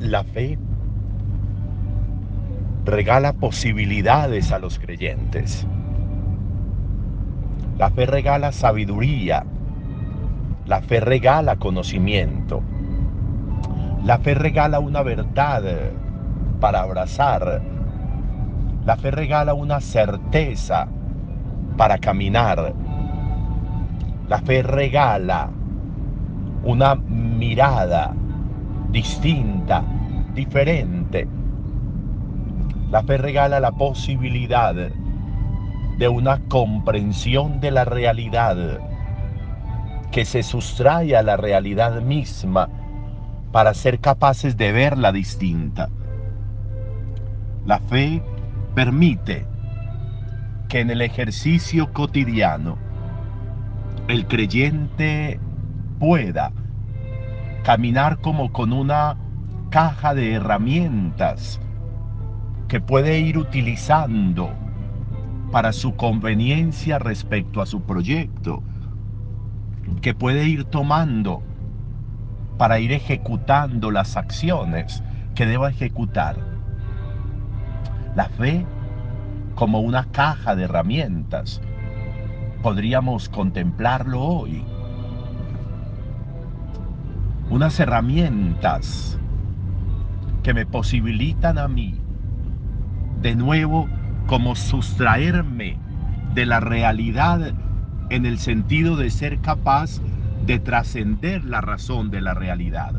La fe regala posibilidades a los creyentes. La fe regala sabiduría. La fe regala conocimiento. La fe regala una verdad para abrazar. La fe regala una certeza para caminar. La fe regala una mirada distinta, diferente. La fe regala la posibilidad de una comprensión de la realidad que se sustrae a la realidad misma para ser capaces de verla distinta. La fe permite que en el ejercicio cotidiano el creyente pueda caminar como con una caja de herramientas que puede ir utilizando para su conveniencia respecto a su proyecto, que puede ir tomando para ir ejecutando las acciones que deba ejecutar. La fe como una caja de herramientas. Podríamos contemplarlo hoy. Unas herramientas que me posibilitan a mí de nuevo como sustraerme de la realidad en el sentido de ser capaz de trascender la razón de la realidad,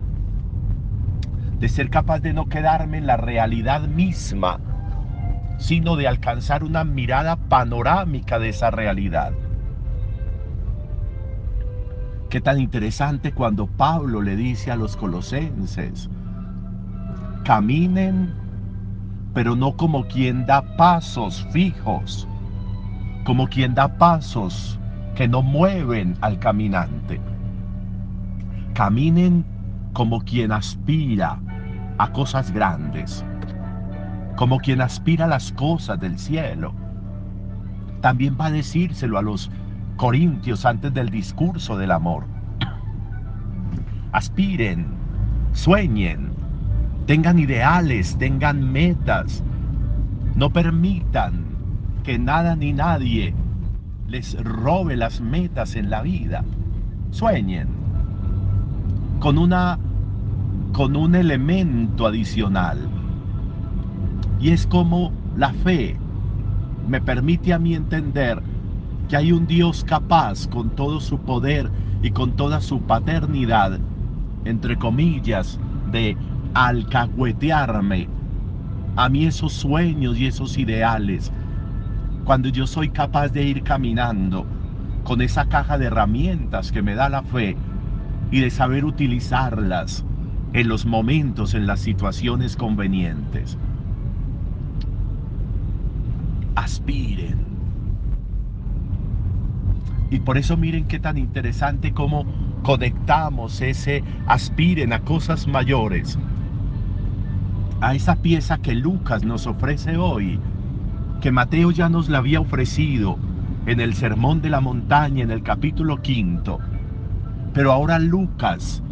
de ser capaz de no quedarme en la realidad misma, sino de alcanzar una mirada panorámica de esa realidad. Qué tan interesante cuando Pablo le dice a los colosenses, caminen, pero no como quien da pasos fijos, como quien da pasos que no mueven al caminante caminen como quien aspira a cosas grandes, como quien aspira a las cosas del cielo. También va a decírselo a los corintios antes del discurso del amor. Aspiren, sueñen, tengan ideales, tengan metas. No permitan que nada ni nadie les robe las metas en la vida. Sueñen con una con un elemento adicional. Y es como la fe me permite a mí entender que hay un Dios capaz con todo su poder y con toda su paternidad, entre comillas, de alcahuetearme a mí esos sueños y esos ideales, cuando yo soy capaz de ir caminando con esa caja de herramientas que me da la fe y de saber utilizarlas en los momentos, en las situaciones convenientes. Aspiren. Y por eso miren qué tan interesante cómo conectamos ese aspiren a cosas mayores a esa pieza que Lucas nos ofrece hoy, que Mateo ya nos la había ofrecido en el Sermón de la Montaña en el capítulo quinto, pero ahora Lucas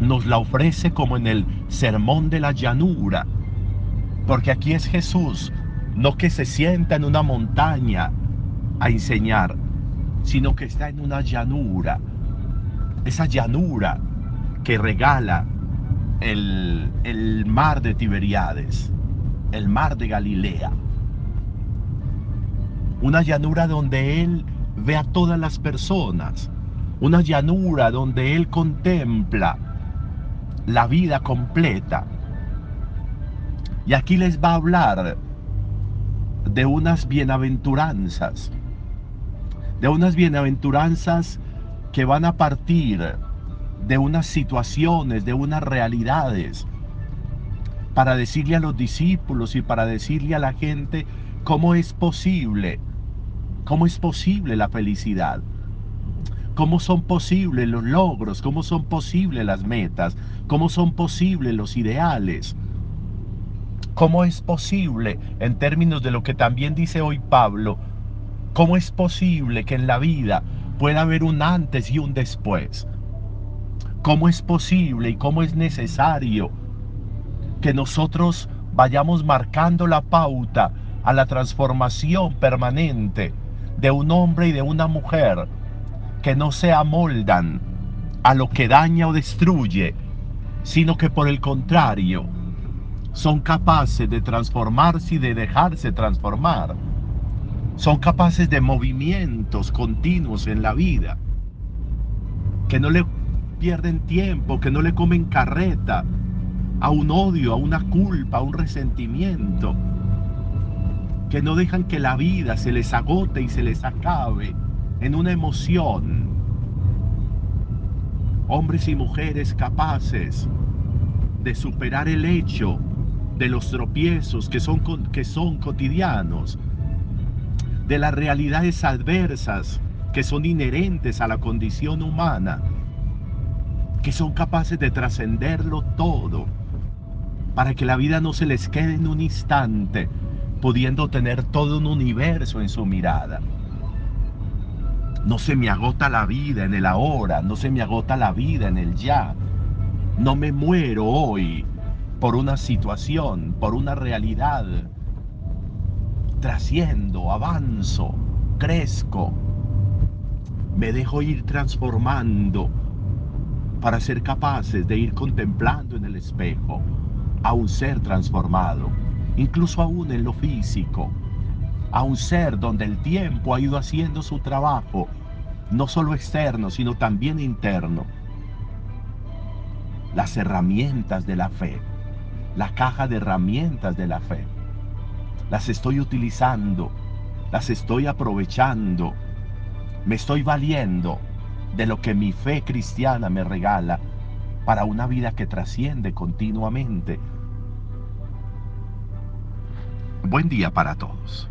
nos la ofrece como en el sermón de la llanura, porque aquí es Jesús, no que se sienta en una montaña a enseñar, sino que está en una llanura, esa llanura que regala el, el mar de Tiberiades, el mar de Galilea, una llanura donde Él ve a todas las personas, una llanura donde Él contempla la vida completa. Y aquí les va a hablar de unas bienaventuranzas, de unas bienaventuranzas que van a partir de unas situaciones, de unas realidades, para decirle a los discípulos y para decirle a la gente cómo es posible, cómo es posible la felicidad cómo son posibles los logros, cómo son posibles las metas, cómo son posibles los ideales. ¿Cómo es posible, en términos de lo que también dice hoy Pablo, cómo es posible que en la vida pueda haber un antes y un después? ¿Cómo es posible y cómo es necesario que nosotros vayamos marcando la pauta a la transformación permanente de un hombre y de una mujer que no se amoldan a lo que daña o destruye, sino que por el contrario son capaces de transformarse y de dejarse transformar. Son capaces de movimientos continuos en la vida, que no le pierden tiempo, que no le comen carreta a un odio, a una culpa, a un resentimiento, que no dejan que la vida se les agote y se les acabe en una emoción. Hombres y mujeres capaces de superar el hecho de los tropiezos que son, que son cotidianos, de las realidades adversas que son inherentes a la condición humana, que son capaces de trascenderlo todo, para que la vida no se les quede en un instante, pudiendo tener todo un universo en su mirada. No se me agota la vida en el ahora, no se me agota la vida en el ya. No me muero hoy por una situación, por una realidad. Trasciendo, avanzo, crezco. Me dejo ir transformando para ser capaces de ir contemplando en el espejo a un ser transformado, incluso aún en lo físico, a un ser donde el tiempo ha ido haciendo su trabajo, no solo externo, sino también interno. Las herramientas de la fe la caja de herramientas de la fe. Las estoy utilizando, las estoy aprovechando, me estoy valiendo de lo que mi fe cristiana me regala para una vida que trasciende continuamente. Buen día para todos.